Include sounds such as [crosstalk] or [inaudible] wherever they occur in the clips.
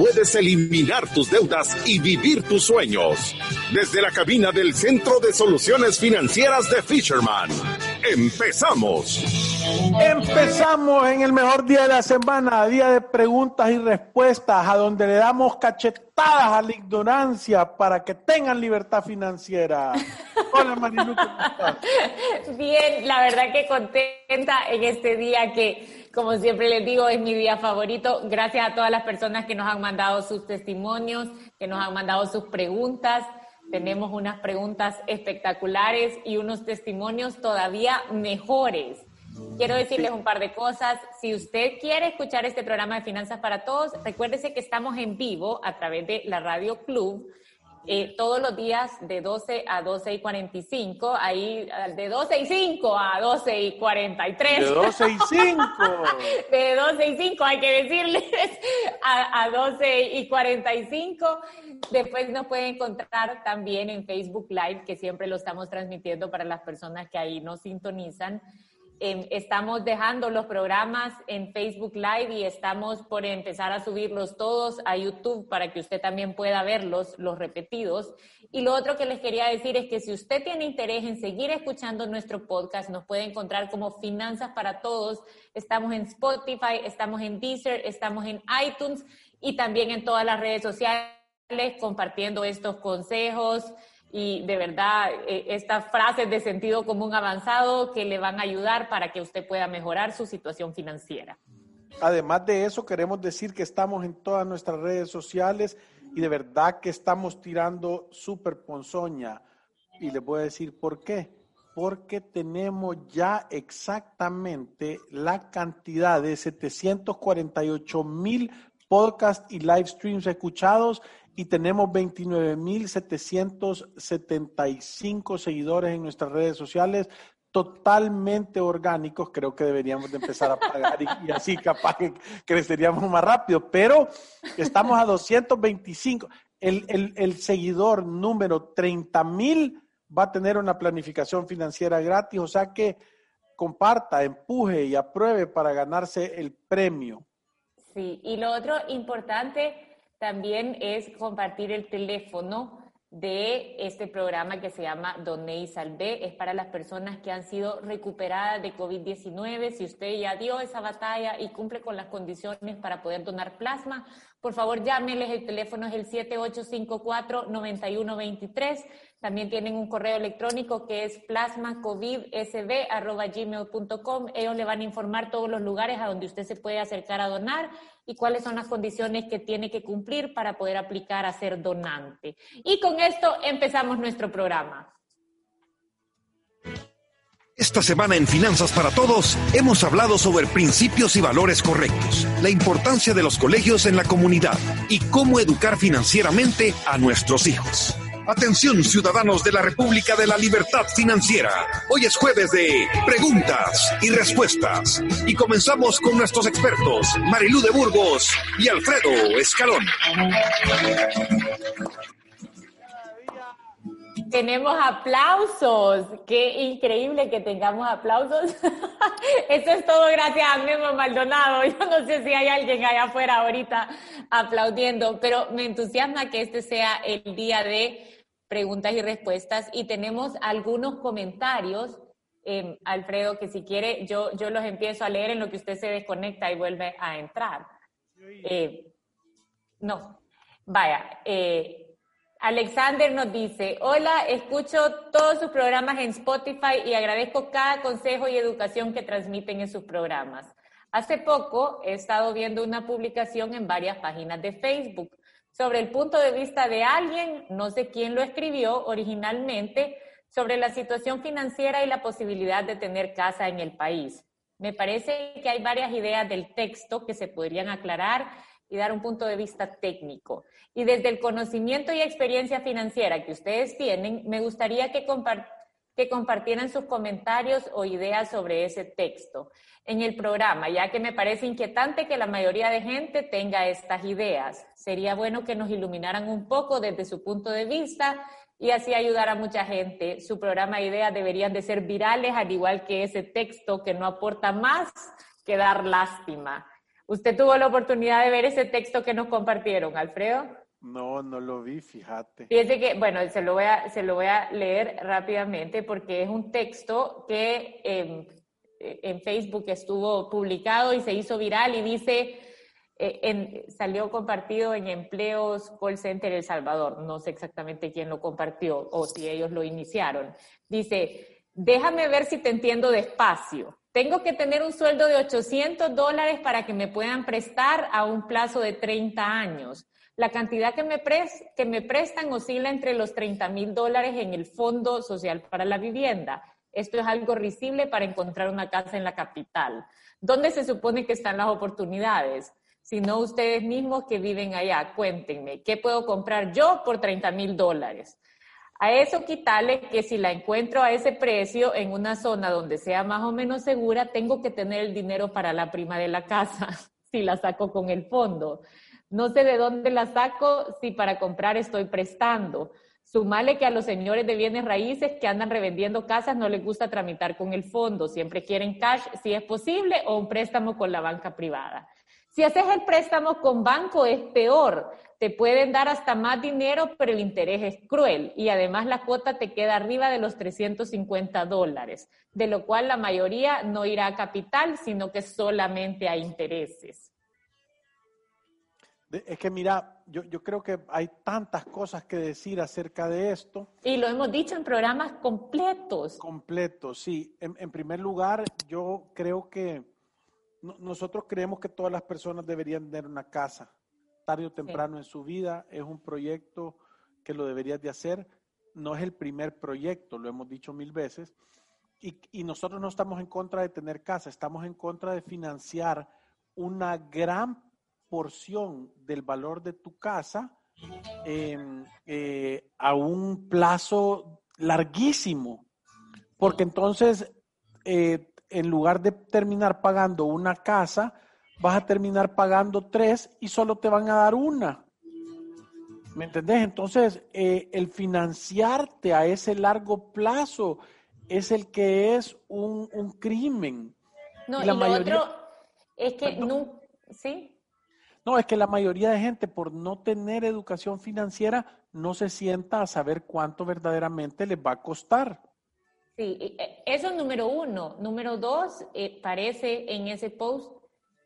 puedes eliminar tus deudas y vivir tus sueños. Desde la cabina del Centro de Soluciones Financieras de Fisherman. Empezamos. Empezamos en el mejor día de la semana, día de preguntas y respuestas, a donde le damos cachetadas a la ignorancia para que tengan libertad financiera. [laughs] Hola Marilu, ¿cómo estás? Bien, la verdad que contenta en este día que, como siempre les digo, es mi día favorito. Gracias a todas las personas que nos han mandado sus testimonios, que nos han mandado sus preguntas. Tenemos unas preguntas espectaculares y unos testimonios todavía mejores. Quiero decirles un par de cosas. Si usted quiere escuchar este programa de Finanzas para Todos, recuérdese que estamos en vivo a través de la Radio Club eh, todos los días de 12 a 12 y 45, ahí de 12 y 5 a 12 y 43. De 12 y 5. [laughs] de 12 y 5, hay que decirles, a, a 12 y 45. Después nos pueden encontrar también en Facebook Live, que siempre lo estamos transmitiendo para las personas que ahí nos sintonizan. Estamos dejando los programas en Facebook Live y estamos por empezar a subirlos todos a YouTube para que usted también pueda verlos, los repetidos. Y lo otro que les quería decir es que si usted tiene interés en seguir escuchando nuestro podcast, nos puede encontrar como Finanzas para Todos. Estamos en Spotify, estamos en Deezer, estamos en iTunes y también en todas las redes sociales compartiendo estos consejos y de verdad eh, estas frases de sentido común avanzado que le van a ayudar para que usted pueda mejorar su situación financiera. Además de eso, queremos decir que estamos en todas nuestras redes sociales y de verdad que estamos tirando súper ponzoña. Y les voy a decir por qué. Porque tenemos ya exactamente la cantidad de 748 mil podcasts y live streams escuchados y tenemos 29.775 seguidores en nuestras redes sociales totalmente orgánicos, creo que deberíamos de empezar a pagar y, así capaz que creceríamos más rápido, pero estamos a 225. El, el, el seguidor número 30.000 va a tener una planificación financiera gratis, o sea que comparta, empuje y apruebe para ganarse el premio. Sí, y lo otro importante también es compartir el teléfono de este programa que se llama Doné y Salvé. Es para las personas que han sido recuperadas de COVID-19. Si usted ya dio esa batalla y cumple con las condiciones para poder donar plasma, por favor llámeles. El teléfono es el 7854-9123. También tienen un correo electrónico que es plasmacovidsb.gmail.com. Ellos le van a informar todos los lugares a donde usted se puede acercar a donar y cuáles son las condiciones que tiene que cumplir para poder aplicar a ser donante. Y con esto empezamos nuestro programa. Esta semana en Finanzas para Todos hemos hablado sobre principios y valores correctos, la importancia de los colegios en la comunidad y cómo educar financieramente a nuestros hijos. Atención ciudadanos de la República de la Libertad Financiera. Hoy es jueves de preguntas y respuestas. Y comenzamos con nuestros expertos, Marilú de Burgos y Alfredo Escalón. Tenemos aplausos. Qué increíble que tengamos aplausos. [laughs] Eso es todo gracias a Memo Maldonado. [laughs] Yo no sé si hay alguien allá afuera ahorita aplaudiendo, pero me entusiasma que este sea el día de preguntas y respuestas y tenemos algunos comentarios. Eh, Alfredo, que si quiere, yo, yo los empiezo a leer en lo que usted se desconecta y vuelve a entrar. Eh, no, vaya. Eh, Alexander nos dice, hola, escucho todos sus programas en Spotify y agradezco cada consejo y educación que transmiten en sus programas. Hace poco he estado viendo una publicación en varias páginas de Facebook sobre el punto de vista de alguien, no sé quién lo escribió originalmente, sobre la situación financiera y la posibilidad de tener casa en el país. Me parece que hay varias ideas del texto que se podrían aclarar y dar un punto de vista técnico. Y desde el conocimiento y experiencia financiera que ustedes tienen, me gustaría que, que compartieran sus comentarios o ideas sobre ese texto en el programa, ya que me parece inquietante que la mayoría de gente tenga estas ideas. Sería bueno que nos iluminaran un poco desde su punto de vista y así ayudar a mucha gente. Su programa de ideas deberían de ser virales, al igual que ese texto que no aporta más que dar lástima. ¿Usted tuvo la oportunidad de ver ese texto que nos compartieron, Alfredo? No, no lo vi, fíjate. Fíjese que, bueno, se lo voy a, se lo voy a leer rápidamente porque es un texto que em, en Facebook estuvo publicado y se hizo viral y dice, eh, salió compartido en Empleos Call Center El Salvador. No sé exactamente quién lo compartió o si ellos lo iniciaron. Dice, déjame ver si te entiendo despacio. Tengo que tener un sueldo de 800 dólares para que me puedan prestar a un plazo de 30 años. La cantidad que me, que me prestan oscila entre los 30 mil dólares en el Fondo Social para la Vivienda. Esto es algo risible para encontrar una casa en la capital. ¿Dónde se supone que están las oportunidades? Si no ustedes mismos que viven allá, cuéntenme, ¿qué puedo comprar yo por 30 mil dólares? A eso quitarle que si la encuentro a ese precio en una zona donde sea más o menos segura, tengo que tener el dinero para la prima de la casa, [laughs] si la saco con el fondo. No sé de dónde la saco si para comprar estoy prestando. Sumale que a los señores de bienes raíces que andan revendiendo casas no les gusta tramitar con el fondo, siempre quieren cash si es posible o un préstamo con la banca privada. Si haces el préstamo con banco es peor, te pueden dar hasta más dinero, pero el interés es cruel y además la cuota te queda arriba de los 350 dólares, de lo cual la mayoría no irá a capital, sino que solamente a intereses. Es que mira, yo, creo que hay tantas cosas que decir acerca de esto. Y lo hemos dicho en programas completos. Completos, sí. En, primer lugar, yo creo que nosotros creemos que todas las personas deberían tener una casa tarde o temprano en su vida, es un proyecto que lo deberías de hacer, no es el primer proyecto, lo hemos dicho mil veces, y, nosotros no estamos en contra de tener casa, estamos en contra de financiar una gran porción del valor de tu casa eh, a un plazo larguísimo, porque entonces eh, en lugar de terminar pagando una casa, vas a terminar pagando tres y solo te van a dar una. ¿Me entendés? Entonces, eh, el financiarte a ese largo plazo es el que es un, crimen. No, y, lo otro es que no, ¿sí? No, es que la mayoría de gente por no tener educación financiera no se sienta a saber cuánto verdaderamente les va a costar. Sí, e, eso es número uno. Número dos, eh, parece en ese post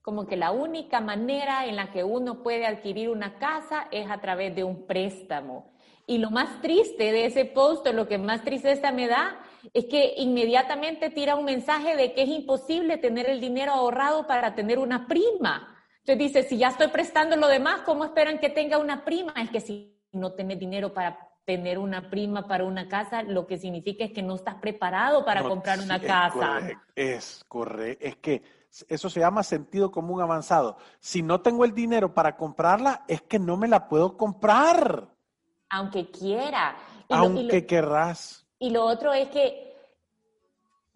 como que la única manera en la que uno puede adquirir una casa es a través de un préstamo. Y lo más triste de ese post, lo que más tristeza me da, es que inmediatamente tira un mensaje de que es imposible tener el dinero ahorrado para tener una prima. Entonces dice, si ya estoy prestando lo demás, ¿cómo esperan que tenga una prima? Es que si no tienes dinero para tener una prima para una casa, lo que significa es que no estás preparado para comprar una casa. es correcto, es que eso se llama sentido común avanzado. Si no tengo el dinero para comprarla, es que no me la puedo comprar. Aunque quiera. Aunque querrás. Y lo otro es que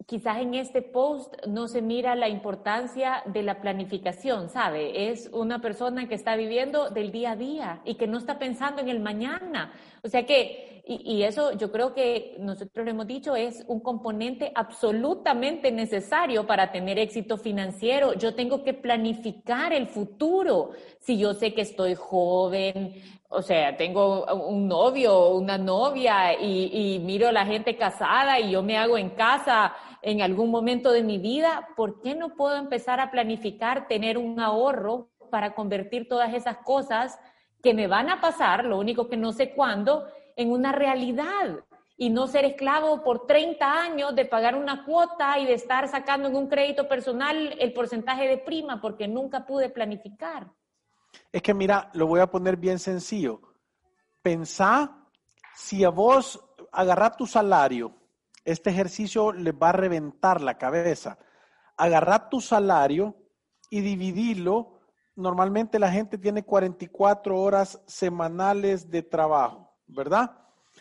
quizás en este post no se mira la importancia de la planificación, ¿sabe? Es una persona que está viviendo del día a día y que no está pensando en el mañana. O sea que, y, eso yo creo que nosotros lo hemos dicho, es un componente absolutamente necesario para tener éxito financiero. Yo tengo que planificar el futuro. Si yo sé que estoy joven, o sea, tengo un novio o una novia y, y miro a la gente casada y yo me hago en casa en algún momento de mi vida, ¿por qué no puedo empezar a planificar tener un ahorro para convertir todas esas cosas que me van a pasar, lo único que no sé cuándo, en una realidad? Y no ser esclavo por 30 años de pagar una cuota y de estar sacando en un crédito personal el porcentaje de prima porque nunca pude planificar. Es que mira, lo voy a poner bien sencillo. Pensá si a vos agarrás tu salario este ejercicio les va a reventar la cabeza. Agarrar tu salario y dividirlo normalmente la gente tiene 44 horas semanales de trabajo, ¿verdad?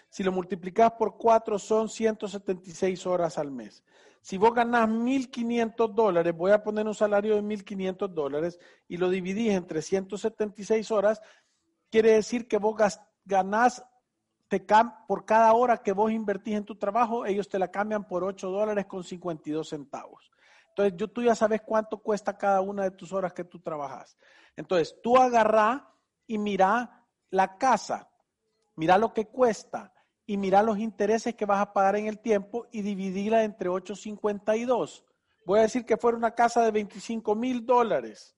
Si lo multiplicas por 4 son 176 horas al mes. Si vos ganás 1.500 dólares, voy a poner un salario de 1.500 dólares y lo dividís entre 176 horas, quiere decir que vos ganás te por cada hora que vos invertís en tu trabajo, ellos te la cambian por 8 dólares con 52 centavos. Entonces, yo, tú ya sabes cuánto cuesta cada una de tus horas que tú trabajas. Entonces, tú agarrá y mira la casa, mira lo que cuesta y mira los intereses que vas a pagar en el tiempo y dividirla entre 8.52. Voy a decir que fuera una casa de 25 mil dólares,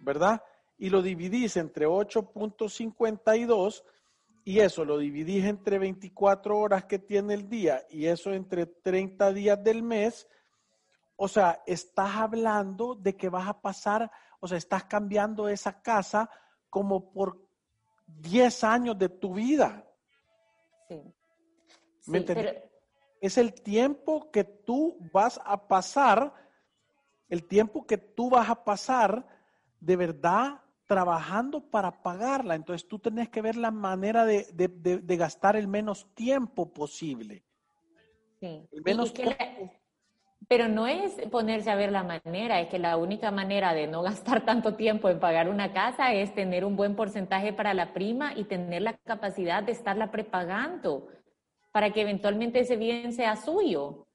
¿verdad? Y lo dividís entre 8.52 y eso lo dividís entre 24 horas que tiene el día y eso entre 30 días del mes, o sea, estás hablando de que vas a pasar, o sea, estás cambiando esa casa como por 10 años de tu vida. Sí. ¿Me Es el tiempo que tú vas a pasar, el tiempo que tú vas a pasar de verdad trabajando para pagarla. Entonces tú tenés que ver la manera de, gastar el menos tiempo posible. Sí. menos pero no es ponerse a ver la manera, es que la única manera de no [laughs] gastar tanto tiempo en pagar una casa es tener un buen porcentaje para la prima y tener la capacidad de estarla prepagando para que eventualmente ese bien sea suyo.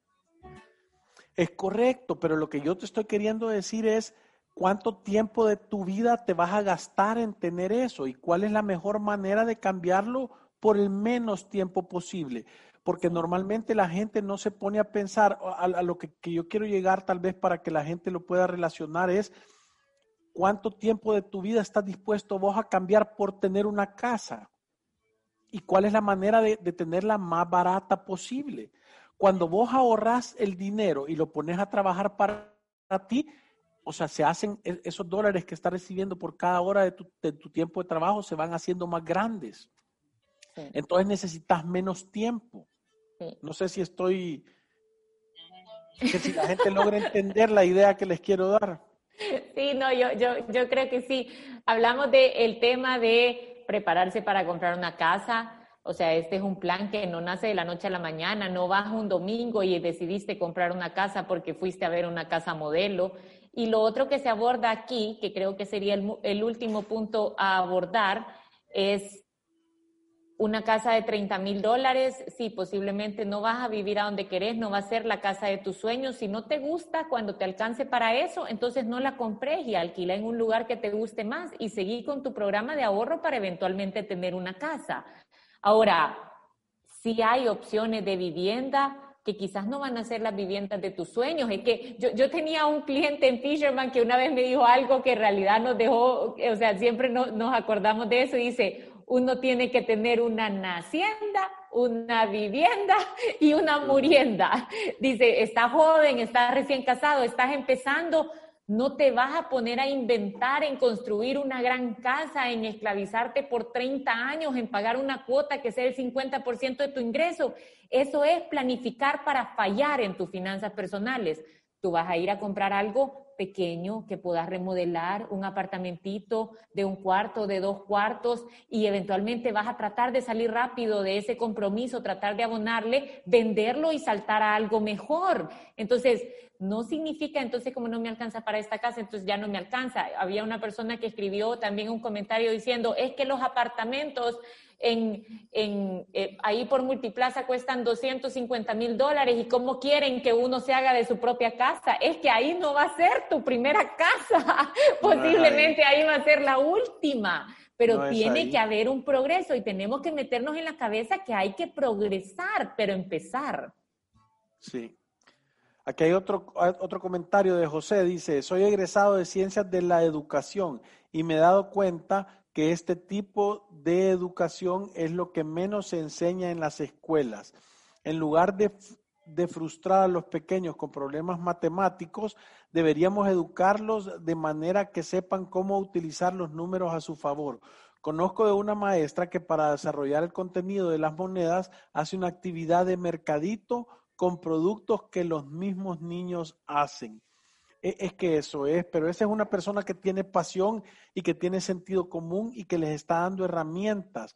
Es correcto, pero lo que yo te estoy queriendo decir es, ¿Cuánto tiempo de tu vida te vas a gastar en tener eso? ¿Y cuál es la mejor manera de cambiarlo por el menos tiempo posible? Porque normalmente la gente no se pone a pensar, a, lo que, yo quiero llegar tal vez para que la gente lo pueda relacionar es, ¿cuánto tiempo de tu vida estás dispuesto vos a cambiar por tener una casa? ¿Y cuál es la manera de, de tenerla más barata posible? Cuando vos ahorras el dinero y lo pones a trabajar para ti, o sea, se hacen e, esos dólares que estás recibiendo por cada hora de tu, tiempo de trabajo, se van haciendo más grandes. Entonces necesitas menos tiempo. No sé si estoy, que si la gente logra entender la idea que les quiero dar. Sí, no, yo, yo, yo creo que sí. Hablamos del tema de prepararse para comprar una casa. O sea, este es un plan que no nace de la noche a la mañana, no vas un domingo y decidiste comprar una casa porque fuiste a ver una casa modelo. Y lo otro que se aborda aquí, que creo que sería el, último punto a abordar, es una casa de 30 mil dólares. Sí, posiblemente no vas a vivir a donde querés, no va a ser la casa de tus sueños. Si no te gusta, cuando te alcance para eso, entonces no la compres y alquila en un lugar que te guste más y seguí con tu programa de ahorro para eventualmente tener una casa. Ahora, si hay opciones de vivienda, que quizás no van a ser las viviendas de tus sueños. Es que yo, yo tenía un cliente en Fisherman que una vez me dijo algo que en realidad nos dejó, o sea, siempre nos acordamos de eso y dice, uno tiene que tener una nacienda, una vivienda y una murienda. Dice, estás joven, estás recién casado, estás empezando, no te vas a poner a inventar en construir una gran casa, en esclavizarte por 30 años, en pagar una cuota que sea el 50% de tu ingreso. Eso es planificar para fallar en tus finanzas personales. Tú vas a ir a comprar algo pequeño que puedas remodelar, un apartamentito de un cuarto, de dos cuartos, y eventualmente vas a tratar de salir rápido de ese compromiso, tratar de abonarle, venderlo y saltar a algo mejor. Entonces, no significa entonces como no me alcanza para esta casa, entonces ya no me alcanza. Había una persona que escribió también un comentario diciendo, es que los apartamentos en, en eh, ahí por multiplaza cuestan 250 mil dólares y cómo quieren que uno se haga de su propia casa. Es que ahí no va a ser tu primera casa, [laughs] posiblemente ahí va a ser la última, pero tiene que haber un progreso y tenemos que meternos en la cabeza que hay que progresar, pero empezar. Sí. Aquí hay otro, otro comentario de José, dice, soy egresado de ciencias de la educación y me he dado cuenta que este tipo de educación es lo que menos se enseña en las escuelas. En lugar de, frustrar a los pequeños con problemas matemáticos, deberíamos educarlos de manera que sepan cómo utilizar los números a su favor. Conozco de una maestra que para desarrollar el contenido de las monedas hace una actividad de mercadito con productos que los mismos niños hacen. E, es que eso es, pero esa es una persona que tiene pasión y que tiene sentido común y que les está dando herramientas.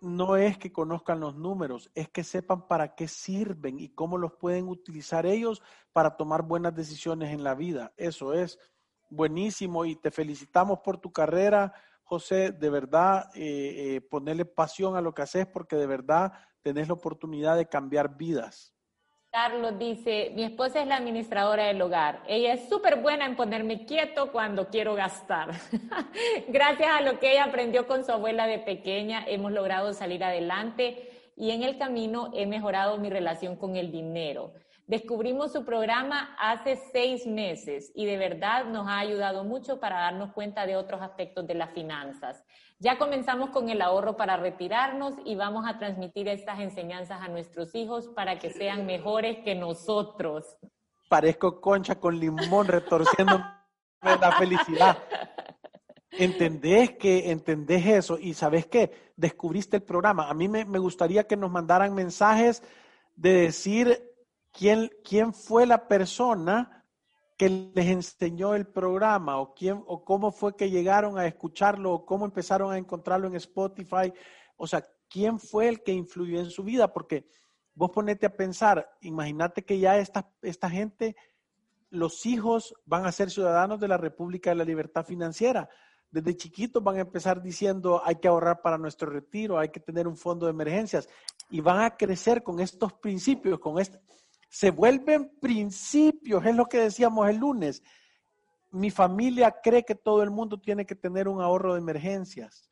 No es que conozcan los números, es que sepan para qué sirven y cómo los pueden utilizar ellos para tomar buenas decisiones en la vida. Eso es buenísimo y te felicitamos por tu carrera, José. De verdad, eh, eh, ponerle pasión a lo que haces porque de verdad tenés la oportunidad de cambiar vidas. Carlos dice, mi esposa es la administradora del hogar. Ella es súper buena en ponerme quieto cuando quiero gastar. [laughs] Gracias a lo que ella aprendió con su abuela de pequeña, hemos logrado salir adelante y en el camino he mejorado mi relación con el dinero. Descubrimos su programa hace seis meses y de verdad nos ha ayudado mucho para darnos cuenta de otros aspectos de las finanzas. Ya comenzamos con el ahorro para retirarnos y vamos a transmitir estas enseñanzas a nuestros hijos para que sean mejores que nosotros. Parezco concha con limón retorciendo la felicidad. ¿Entendés que entendés eso? Y sabes qué, descubriste el programa. A mí me, me gustaría que nos mandaran mensajes de decir quién, quién fue la persona que les enseñó el programa o quién o cómo fue que llegaron a escucharlo o cómo empezaron a encontrarlo en Spotify, o sea, quién fue el que influyó en su vida, porque vos ponete a pensar, imagínate que ya esta, esta gente, los hijos van a ser ciudadanos de la República de la Libertad Financiera. Desde chiquitos van a empezar diciendo hay que ahorrar para nuestro retiro, hay que tener un fondo de emergencias y van a crecer con estos principios, con este, se vuelven principios, es lo que decíamos el lunes. Mi familia cree que todo el mundo tiene que tener un ahorro de emergencias.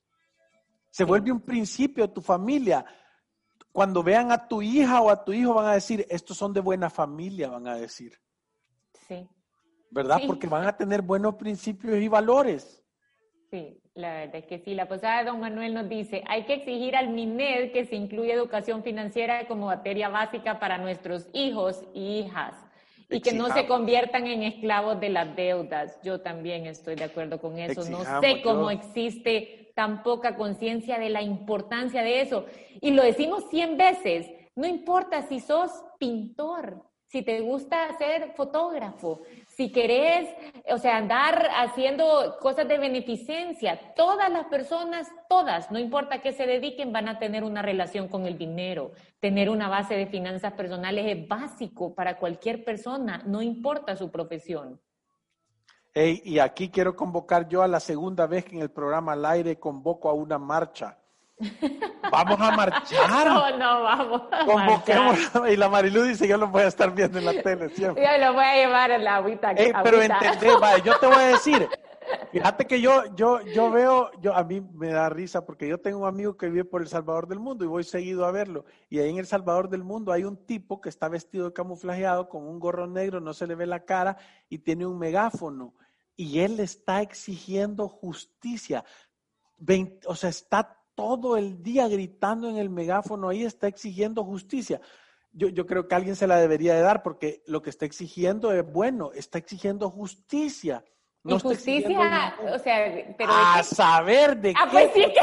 Se vuelve un principio de tu familia. Cuando vean a tu hija o a tu hijo van a decir, estos son de buena familia, van a decir. Sí. ¿Verdad? Porque van a tener buenos principios y valores. Sí. La verdad es que sí. La posada de don Manuel nos dice, hay que exigir al MINED que se incluya educación financiera como materia básica para nuestros hijos y hijas y que no se conviertan en esclavos de las deudas. Yo también estoy de acuerdo con eso. no sé cómo existe tan poca conciencia de la importancia de eso. Y lo decimos cien veces, no importa si sos pintor, si te gusta ser fotógrafo, si querés, o sea, andar haciendo cosas de beneficencia, todas las personas, todas, no importa qué se dediquen, van a tener una relación con el dinero. Tener una base de finanzas personales es básico para cualquier persona, no importa su profesión. y aquí quiero convocar yo a la segunda vez que en el programa al aire convoco a una marcha Vamos a marchar. No, no, vamos. A Y la Marilu dice, yo lo voy a estar viendo en la tele siempre. Yo lo voy a llevar en la agüita. pero entendé, yo te voy a decir, [laughs] fíjate que yo, yo, yo veo, yo, a mí me da risa porque yo tengo un amigo que vive por El Salvador del Mundo y voy seguido a verlo. Y ahí en El Salvador del Mundo hay un tipo que está vestido de camuflajeado con un gorro negro, no se le ve la cara y tiene un megáfono. Y él está exigiendo justicia. o sea, está todo el día gritando en el megáfono ahí, está exigiendo justicia. Yo, yo, creo que alguien se la debería de dar porque lo que está exigiendo es bueno, está exigiendo justicia. No justicia, o sea, pero... A saber de ah, qué. Pues sí que...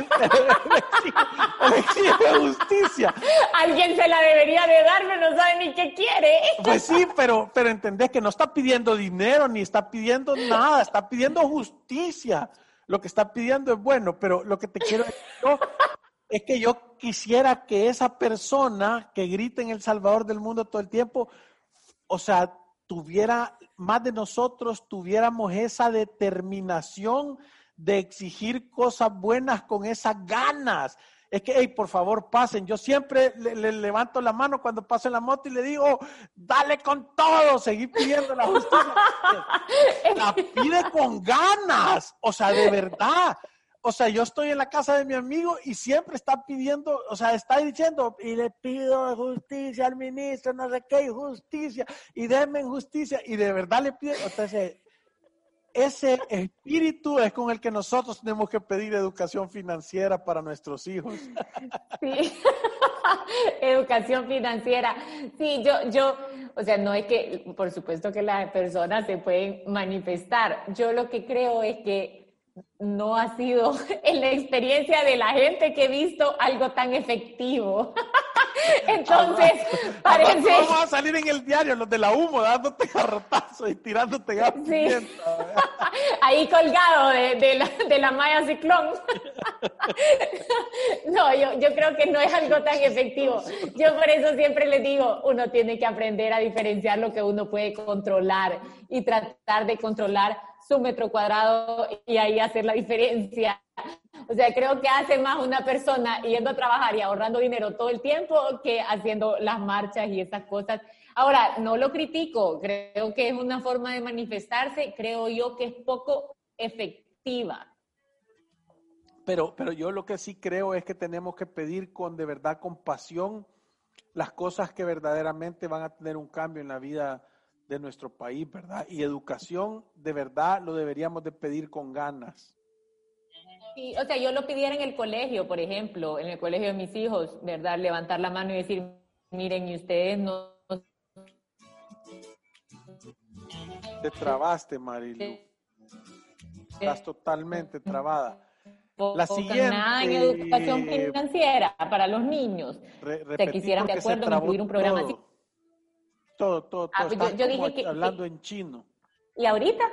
[laughs] exige justicia. Alguien se la debería de dar, pero no sabe ni qué quiere. Pues sí, pero, pero entendés que no está pidiendo dinero ni está pidiendo nada, está pidiendo justicia lo que está pidiendo es bueno, pero lo que te quiero decir es que yo quisiera que esa persona que grita en El Salvador del mundo todo el tiempo, o sea, tuviera más de nosotros, tuviéramos esa determinación de exigir cosas buenas con esas ganas es que, hey, por favor, pasen. Yo siempre le, levanto la mano cuando paso en la moto y le digo, dale con todo, seguí pidiendo la justicia. [laughs] la pide con ganas, o sea, de verdad. O sea, yo estoy en la casa de mi amigo y siempre está pidiendo, o sea, está diciendo, y le pido justicia al ministro, no sé qué, justicia, y denme justicia, y de verdad le pide, o sea, ese espíritu es con el que nosotros tenemos que pedir educación financiera para nuestros hijos. Sí, [laughs] educación financiera. Sí, yo, yo, o sea, no es que, por supuesto que las personas se pueden manifestar. Yo lo que creo es que no ha sido [laughs] en la experiencia de la gente que he visto algo tan efectivo. [laughs] [laughs] Entonces, parece. Vamos a salir en el diario, los de la humo, dándote [laughs] garrotazos y tirándote gas. Sí. [laughs] Ahí colgado de, de, la, de la malla ciclón. No, yo, yo creo que no es algo tan efectivo. Yo por eso siempre les digo, uno tiene que aprender a diferenciar lo que uno puede controlar y tratar de controlar su metro cuadrado y ahí hacer la diferencia. O sea, creo que hace más una persona yendo a trabajar y ahorrando dinero todo el tiempo que haciendo las marchas y esas cosas. Ahora, no lo critico, creo que es una forma de manifestarse, creo yo que es poco efectiva. Pero, pero yo lo que sí creo es que tenemos que pedir con de verdad compasión las cosas que verdaderamente van a tener un cambio en la vida de nuestro país, ¿verdad? Y educación, de verdad, lo deberíamos de pedir con ganas. Sí, o sea, yo lo pidiera en el colegio, por ejemplo, en el colegio de mis hijos, ¿verdad? Levantar la mano y decir, miren, y ustedes no... Te trabaste, Marilu. Estás totalmente trabada. La siguiente. Nada en educación financiera para los niños. Re, Se quisieran de acuerdo en incluir un programa así. Todo, todo, todo. Ah, pues yo- dije que- hablando en chino. ¿Y ahorita?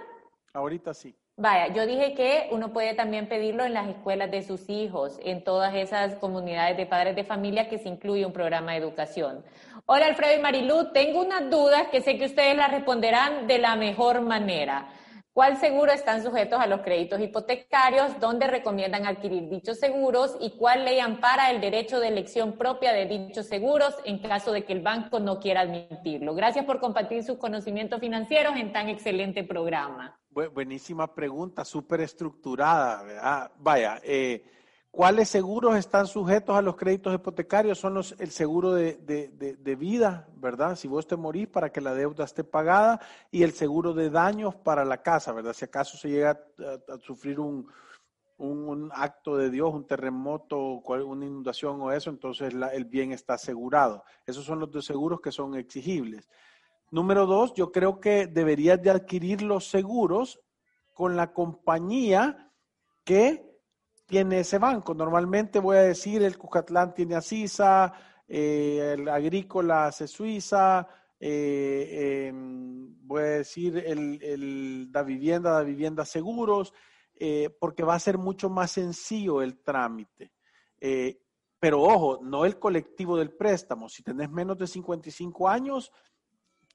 Ahorita sí. Vaya, yo dije que uno puede también pedirlo en las escuelas de sus hijos, en todas esas comunidades de padres de familia que se incluye un programa de educación. Hola Alfredo y Marilú, tengo unas dudas que sé que ustedes las responderán de la mejor manera. ¿Cuál seguro están sujetos a los créditos hipotecarios? ¿Dónde recomiendan adquirir dichos seguros? ¿Y cuál ley ampara el derecho de elección propia de dichos seguros en caso de que el banco no quiera admitirlo? Gracias por compartir sus conocimientos financieros en tan excelente programa. Bu- buenísima pregunta, súper estructurada, ¿verdad? Vaya, eh, ¿cuáles seguros están sujetos a los créditos hipotecarios? Son los, el seguro de, de- de- vida, ¿verdad? Si vos te morís para que la deuda esté pagada y el seguro de daños para la casa, ¿verdad? Si acaso se llega a, sufrir un, un, acto de Dios, un terremoto, una inundación o eso, entonces la- el bien está asegurado. Esos son los dos seguros que son exigibles. Número dos, yo creo que deberías de adquirir los seguros con la compañía que tiene ese banco. Normalmente voy a decir el Cucatlán tiene a eh, el Agrícola hace Suiza, eh, em, voy a decir el, el Da Vivienda, Da Vivienda Seguros, eh, porque va a ser mucho más sencillo el trámite. Pero ojo, no el colectivo del préstamo. Si tenés menos de 55 años,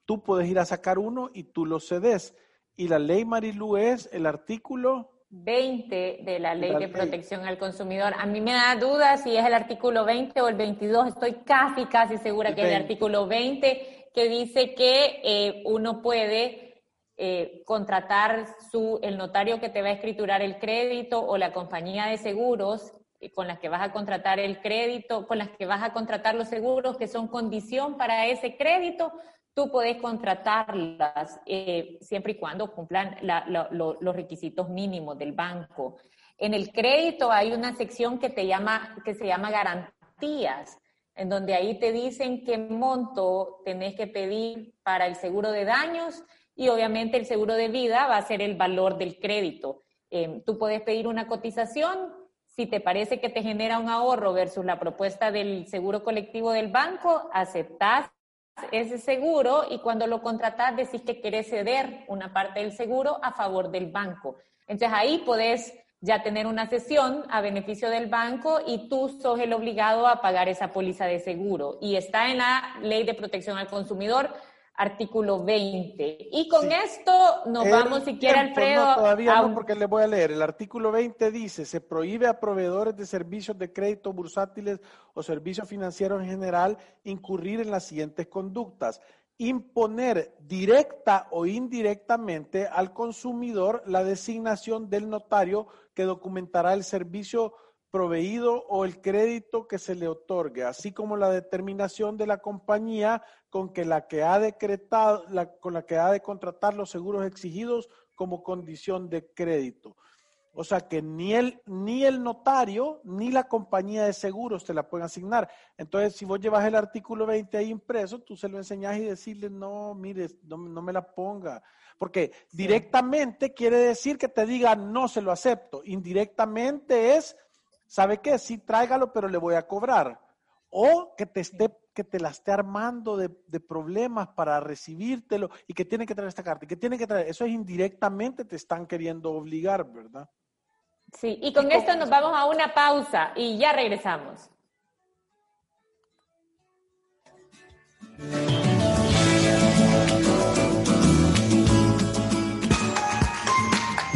tú puedes ir a sacar uno y tú lo cedes. Y la ley Marilu es el artículo 20 de la Ley La de ley. Protección al Consumidor. A mí me da duda si es el artículo 20 o el 22. Estoy casi, casi segura El que es el 20. artículo 20 que dice que eh, uno puede eh, contratar su, el notario que te va a escriturar el crédito o la compañía de seguros eh, con las que vas a contratar el crédito, con las que vas a contratar los seguros que son condición para ese crédito, tú puedes contratarlas eh, siempre y cuando cumplan la- la- lo- los requisitos mínimos del banco. En el crédito hay una sección que, te llama, que se llama garantías, en donde ahí te dicen qué monto tenés que pedir para el seguro de daños y obviamente el seguro de vida va a ser el valor del crédito. Eh, tú puedes pedir una cotización, si te parece que te genera un ahorro versus la propuesta del seguro colectivo del banco, aceptás ese seguro y cuando lo contratás decís que querés ceder una parte del seguro a favor del banco. Entonces ahí podés ya tener una sesión a beneficio del banco y tú sos el obligado a pagar esa póliza de seguro. Y está en la Ley de Protección al Consumidor, artículo 20. Y con Sí. esto nos El vamos, si quiere, Alfredo. No, todavía a no, porque le voy a leer. El artículo 20 dice, se prohíbe a proveedores de servicios de crédito bursátiles o servicios financieros en general incurrir en las siguientes conductas. Imponer directa o indirectamente al consumidor la designación del notario que documentará el servicio proveído o el crédito que se le otorgue, así como la determinación de la compañía con que la que ha decretado, la- con la que ha de contratar los seguros exigidos como condición de crédito. O sea que ni el, ni el notario ni la compañía de seguros te la pueden asignar. Entonces, si vos llevas el artículo 20 ahí impreso, tú se lo enseñas y decirle, no, mire, no, no me la ponga. Porque directamente quiere decir que te diga, no se lo acepto. Indirectamente es, ¿sabe qué? Sí, tráigalo, pero le voy a cobrar. O que te esté que te la esté armando de, problemas para recibírtelo y que tiene que traer esta carta y que tiene que traer, eso es indirectamente te están queriendo obligar, ¿verdad? Sí, y con esto nos vamos a una pausa y ya regresamos.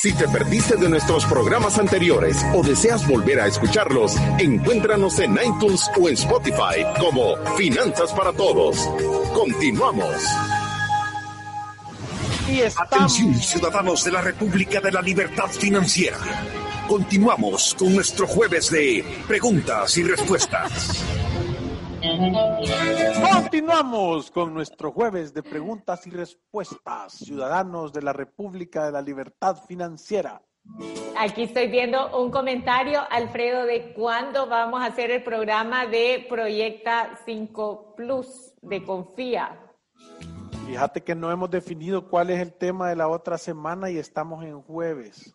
Si te perdiste de nuestros programas anteriores o deseas volver a escucharlos, encuéntranos en iTunes o en Spotify como Finanzas para Todos. Continuamos. Y Atención, ciudadanos de la República de la Libertad Financiera. Continuamos con nuestro jueves de preguntas y respuestas. Continuamos con nuestro jueves de preguntas y respuestas, ciudadanos de la República de la Libertad Financiera. Aquí estoy viendo un comentario, Alfredo, de cuándo vamos a hacer el programa de Proyecta 5 Plus de Confía. Fíjate que no hemos definido cuál es el tema de la otra semana y estamos en jueves.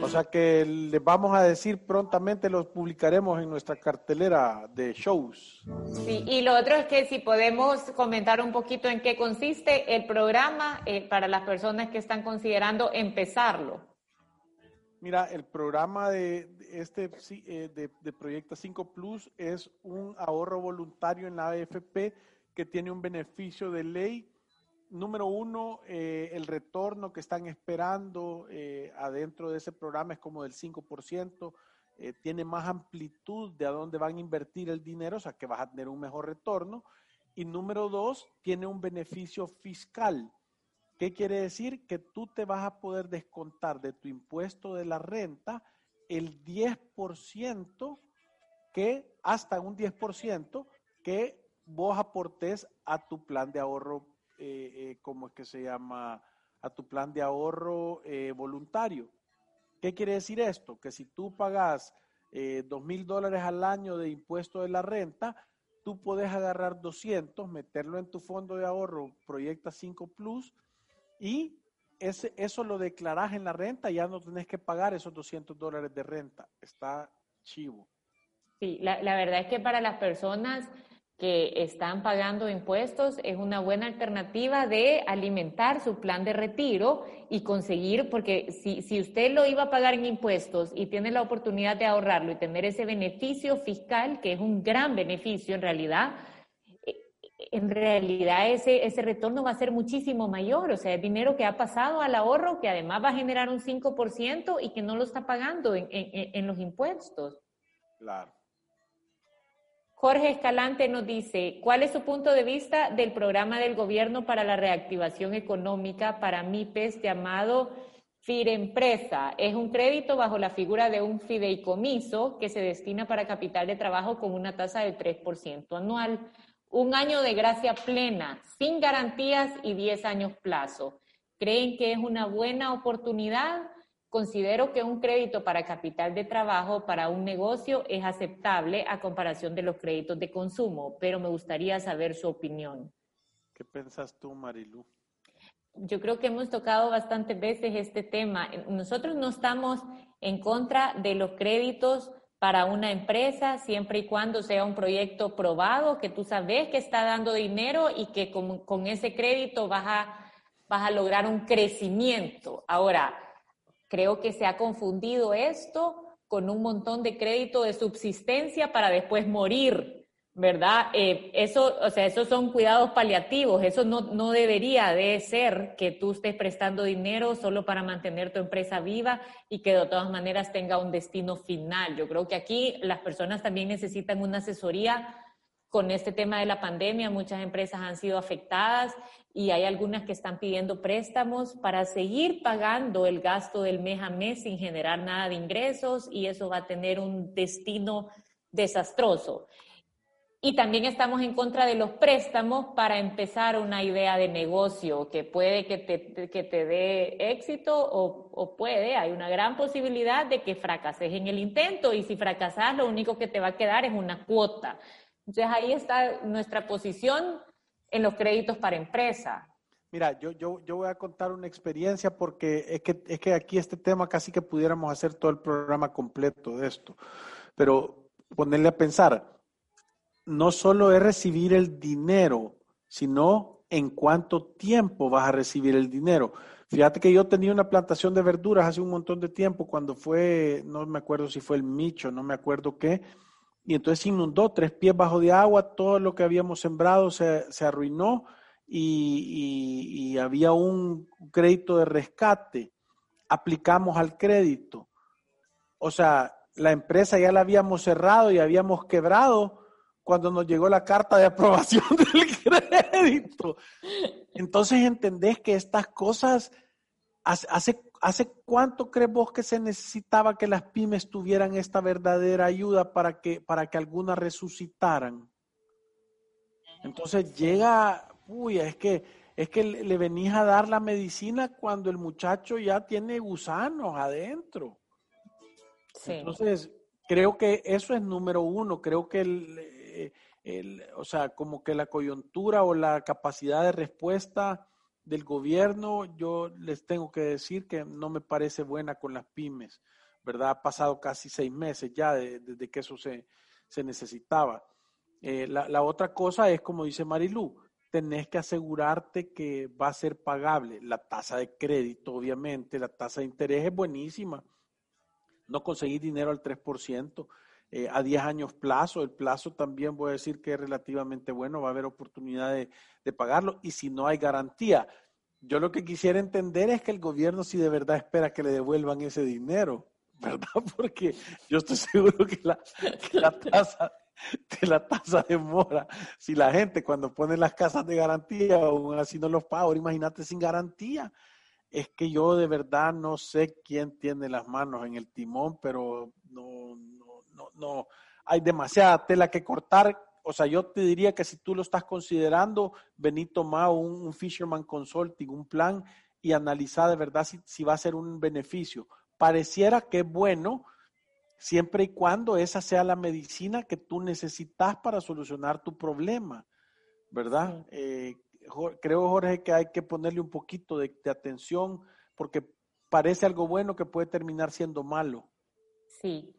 O sea que les vamos a decir prontamente, los publicaremos en nuestra cartelera de shows. Sí, y lo otro es que si podemos comentar un poquito en qué consiste el programa eh, para las personas que están considerando empezarlo. Mira, el programa de este eh, de, de Proyecta 5 Plus es un ahorro voluntario en la AFP que tiene un beneficio de ley número uno, eh, el retorno que están esperando eh, adentro de ese programa es como del 5%, eh, tiene más amplitud de a dónde van a invertir el dinero, o sea que vas a tener un mejor retorno. Y número dos, tiene un beneficio fiscal. ¿Qué quiere decir? Que tú te vas a poder descontar de tu impuesto de la renta el 10% que, hasta un 10% que vos aportes a tu plan de ahorro eh, eh, ¿cómo es que se llama? A tu plan de ahorro eh, voluntario. ¿Qué quiere decir esto? Que si tú pagas eh, dos mil dólares al año de impuesto de la renta, tú puedes agarrar 200, meterlo en tu fondo de ahorro, proyecta 5 Plus, y ese, eso lo declaras en la renta, ya no tenés que pagar esos 200 dólares de renta. Está chivo. Sí, la, la verdad es que para las personas que están pagando impuestos es una buena alternativa de alimentar su plan de retiro y conseguir, porque si, si usted lo iba a pagar en impuestos y tiene la oportunidad de ahorrarlo y tener ese beneficio fiscal, que es un gran beneficio en realidad, eh, en realidad ese, ese retorno va a ser muchísimo mayor, o sea, es dinero que ha pasado al ahorro, que además va a generar un 5% y que no lo está pagando en, en, en los impuestos. Claro. Jorge Escalante nos dice, ¿cuál es su punto de vista del programa del gobierno para la reactivación económica para MIPES llamado Firempresa es un crédito bajo la figura de un fideicomiso que se destina para capital de trabajo con una tasa del 3% anual. Un año de gracia plena, sin garantías y 10 años plazo. ¿Creen que es una buena oportunidad? Considero que un crédito para capital de trabajo para un negocio es aceptable a comparación de los créditos de consumo, pero me gustaría saber su opinión. ¿Qué piensas tú, Marilu? yo creo que hemos tocado bastantes veces este tema. Nosotros no estamos en contra de los créditos para una empresa siempre y cuando sea un proyecto probado, que tú sabes que está dando dinero y que con, ese crédito vas a, vas a lograr un crecimiento. Ahora, creo que se ha confundido esto con un montón de crédito de subsistencia para después morir. ¿verdad? Eh, eso, o sea, esos son cuidados paliativos, eso no, no debería de ser que tú estés prestando dinero solo para mantener tu empresa viva y que de todas maneras tenga un destino final. Yo creo que aquí las personas también necesitan una asesoría con este tema de la pandemia. Muchas empresas han sido afectadas y hay algunas que están pidiendo préstamos para seguir pagando el gasto del mes a mes sin generar nada de ingresos y eso va a tener un destino desastroso. Y también estamos en contra de los préstamos para empezar una idea de negocio que puede que te, que te dé éxito o, o, puede, hay una gran posibilidad de que fracases en el intento y si fracasas lo único que te va a quedar es una cuota. Entonces ahí está nuestra posición en los créditos para empresa. Mira, yo, yo, yo voy a contar una experiencia porque es que, es que aquí este tema casi que pudiéramos hacer todo el programa completo de esto, pero ponerle a pensar no solo es recibir el dinero, sino en cuánto tiempo vas a recibir el dinero. Fíjate que yo tenía una plantación de verduras hace un montón de tiempo, cuando fue, no me acuerdo si fue el Micho, no me acuerdo qué, y entonces se inundó tres pies bajo de agua, todo lo que habíamos sembrado se, arruinó y, y había un crédito de rescate. Aplicamos al crédito. O sea, la empresa ya la habíamos cerrado y habíamos quebrado cuando nos llegó la carta de aprobación [laughs] del crédito. Entonces entendés que estas cosas, hace, hace cuánto crees vos que se necesitaba que las pymes tuvieran esta verdadera ayuda para que, para que algunas resucitaran. Entonces llega, uy, es que, es que le venís a dar la medicina cuando el muchacho ya tiene gusanos adentro. Entonces, creo que eso es número uno. Creo que el, o sea, como que la coyuntura o la capacidad de respuesta del gobierno, yo les tengo que decir que no me parece buena con las pymes, ¿verdad? Ha pasado casi seis meses ya desde que eso se, necesitaba. Eh, la, la, otra cosa es, como dice Marilú, tenés que asegurarte que va a ser pagable. La tasa de crédito, obviamente, la tasa de interés es buenísima. No conseguir dinero al 3%. Eh, a 10 años plazo. El plazo también voy a decir que es relativamente bueno, va a haber oportunidad de, pagarlo y si no hay garantía. Yo lo que quisiera entender es que el gobierno si de verdad espera que le devuelvan ese dinero, [laughs] ¿verdad? Porque yo estoy seguro que la, tasa de la tasa de mora, si la gente cuando pone las casas de garantía aún así no los paga, imagínate sin garantía. Es que yo de verdad no sé quién tiene las manos en el timón, pero no, no, hay demasiada tela que cortar. O sea, yo te diría que si tú lo estás considerando, vení, toma un, Fisherman Consulting, un plan y analiza de verdad si, si va a ser un beneficio. Pareciera que es bueno siempre y cuando esa sea la medicina que tú necesitas para solucionar tu problema, ¿verdad? Eh, creo, Jorge, que hay que ponerle un poquito de, atención porque parece algo bueno que puede terminar siendo malo. Sí,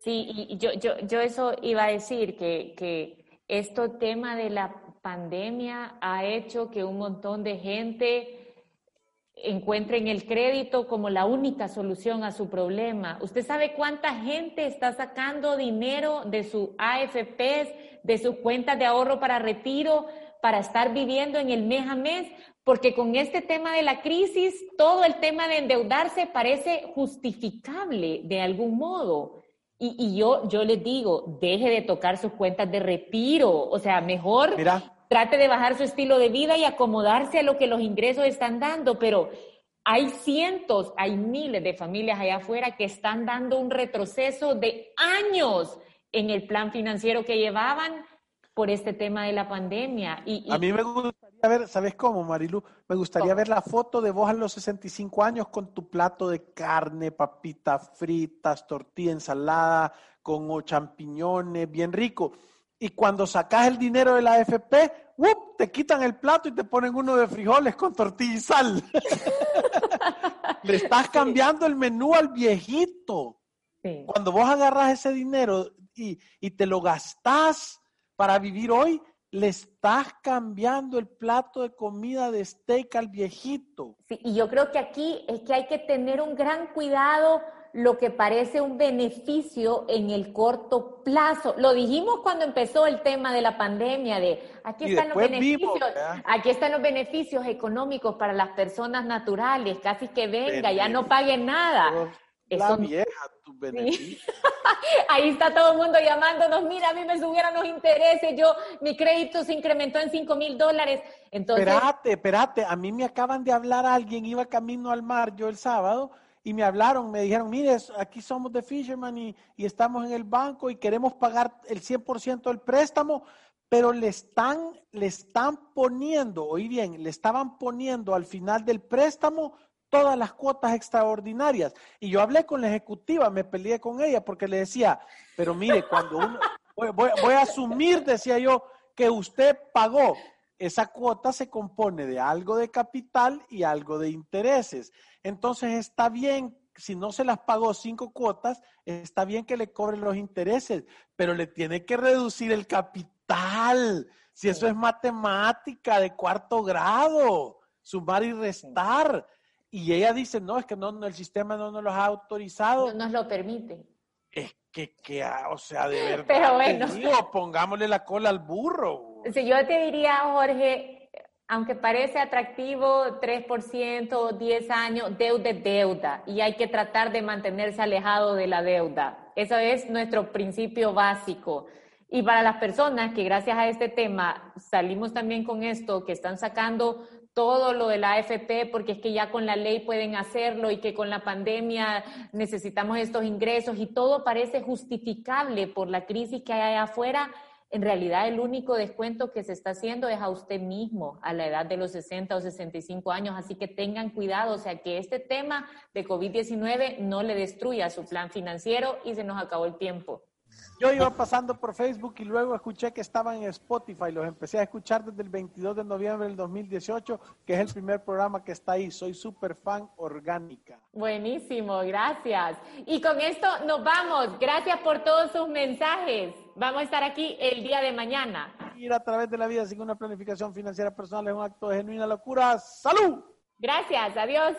Sí, y yo, yo, yo eso iba a decir, que, que este tema de la pandemia ha hecho que un montón de gente encuentre en el crédito como la única solución a su problema. ¿Usted sabe cuánta gente está sacando dinero de su AFPs, de sus cuentas de ahorro para retiro, para estar viviendo en el mes a mes? Porque con este tema de la crisis, todo el tema de endeudarse parece justificable de algún modo. Y, yo, yo les digo, deje de tocar sus cuentas de retiro, o sea, mejor trate de bajar su estilo de vida y acomodarse a lo que los ingresos están dando, pero hay cientos, hay miles de familias allá afuera que están dando un retroceso de años en el plan financiero que llevaban por este tema de la pandemia. Y, A mí me gustaría ver, ¿sabes cómo, Marilu? Me gustaría ver la foto de vos a los 65 años con tu plato de carne, papitas fritas, tortilla, ensalada, con champiñones, bien rico. Y cuando sacas el dinero de la AFP, te quitan el plato y te ponen uno de frijoles con tortilla y sal. [laughs] Le estás cambiando el menú al viejito. Cuando vos agarras ese dinero y, y te lo gastás para vivir hoy, le estás cambiando el plato de comida de steak al viejito. Sí, y yo creo que aquí es que hay que tener un gran cuidado lo que parece un beneficio en el corto plazo. Lo dijimos cuando empezó el tema de la pandemia, de aquí están los beneficios, aquí están los beneficios económicos para las personas naturales, casi que venga, ya no paguen nada. La vieja, tu beneficio. [laughs] Ahí está todo el mundo llamándonos, mira, a mí me subieron los intereses, yo, mi crédito se incrementó en 5 mil dólares. Entonces... Espérate, espérate, a mí me acaban de hablar alguien, iba camino al mar yo el sábado, y me hablaron, me dijeron, mire, aquí somos de Fisherman y, estamos en el banco y queremos pagar el 100% del préstamo, pero le están, le están poniendo, oí bien, le estaban poniendo al final del préstamo todas las cuotas extraordinarias. Y yo hablé con la ejecutiva, me peleé con ella porque le decía, pero mire, cuando uno, voy a asumir, decía yo, que usted pagó esa cuota se compone de algo de capital y algo de intereses. Entonces está bien, si no se las pagó cinco cuotas, está bien que le cobren los intereses, pero le tiene que reducir el capital. Si eso es matemática de cuarto grado, sumar y restar. Y ella dice, no, es que no, el sistema no nos lo ha autorizado. No nos lo permite. Es que, que ah, o sea, de [laughs] verdad, pero bueno. pongámosle la cola al burro. Si yo te diría, Jorge, aunque parece atractivo, 3%, 10 años, deuda es deuda y hay que tratar de mantenerse alejado de la deuda. Eso es nuestro principio básico. Y para las personas que gracias a este tema salimos también con esto, que están sacando todo lo de la AFP, porque es que ya con la ley pueden hacerlo y que con la pandemia necesitamos estos ingresos y todo parece justificable por la crisis que hay allá afuera, en realidad el único descuento que se está haciendo es a usted mismo a la edad de los 60 o 65 años, así que tengan cuidado, o sea, que este tema de COVID-19 no le destruya su plan financiero y se nos acabó el tiempo. Yo iba pasando por Facebook y luego escuché que estaban en Spotify. Los empecé a escuchar desde el 22 de noviembre del 2018, que es el primer programa que está ahí. Soy súper fan orgánica. Buenísimo, gracias. Y con esto nos vamos. Gracias por todos sus mensajes. Vamos a estar aquí el día de mañana. Ir a través de la vida sin una planificación financiera personal es un acto de genuina locura. ¡Salud! Gracias, adiós.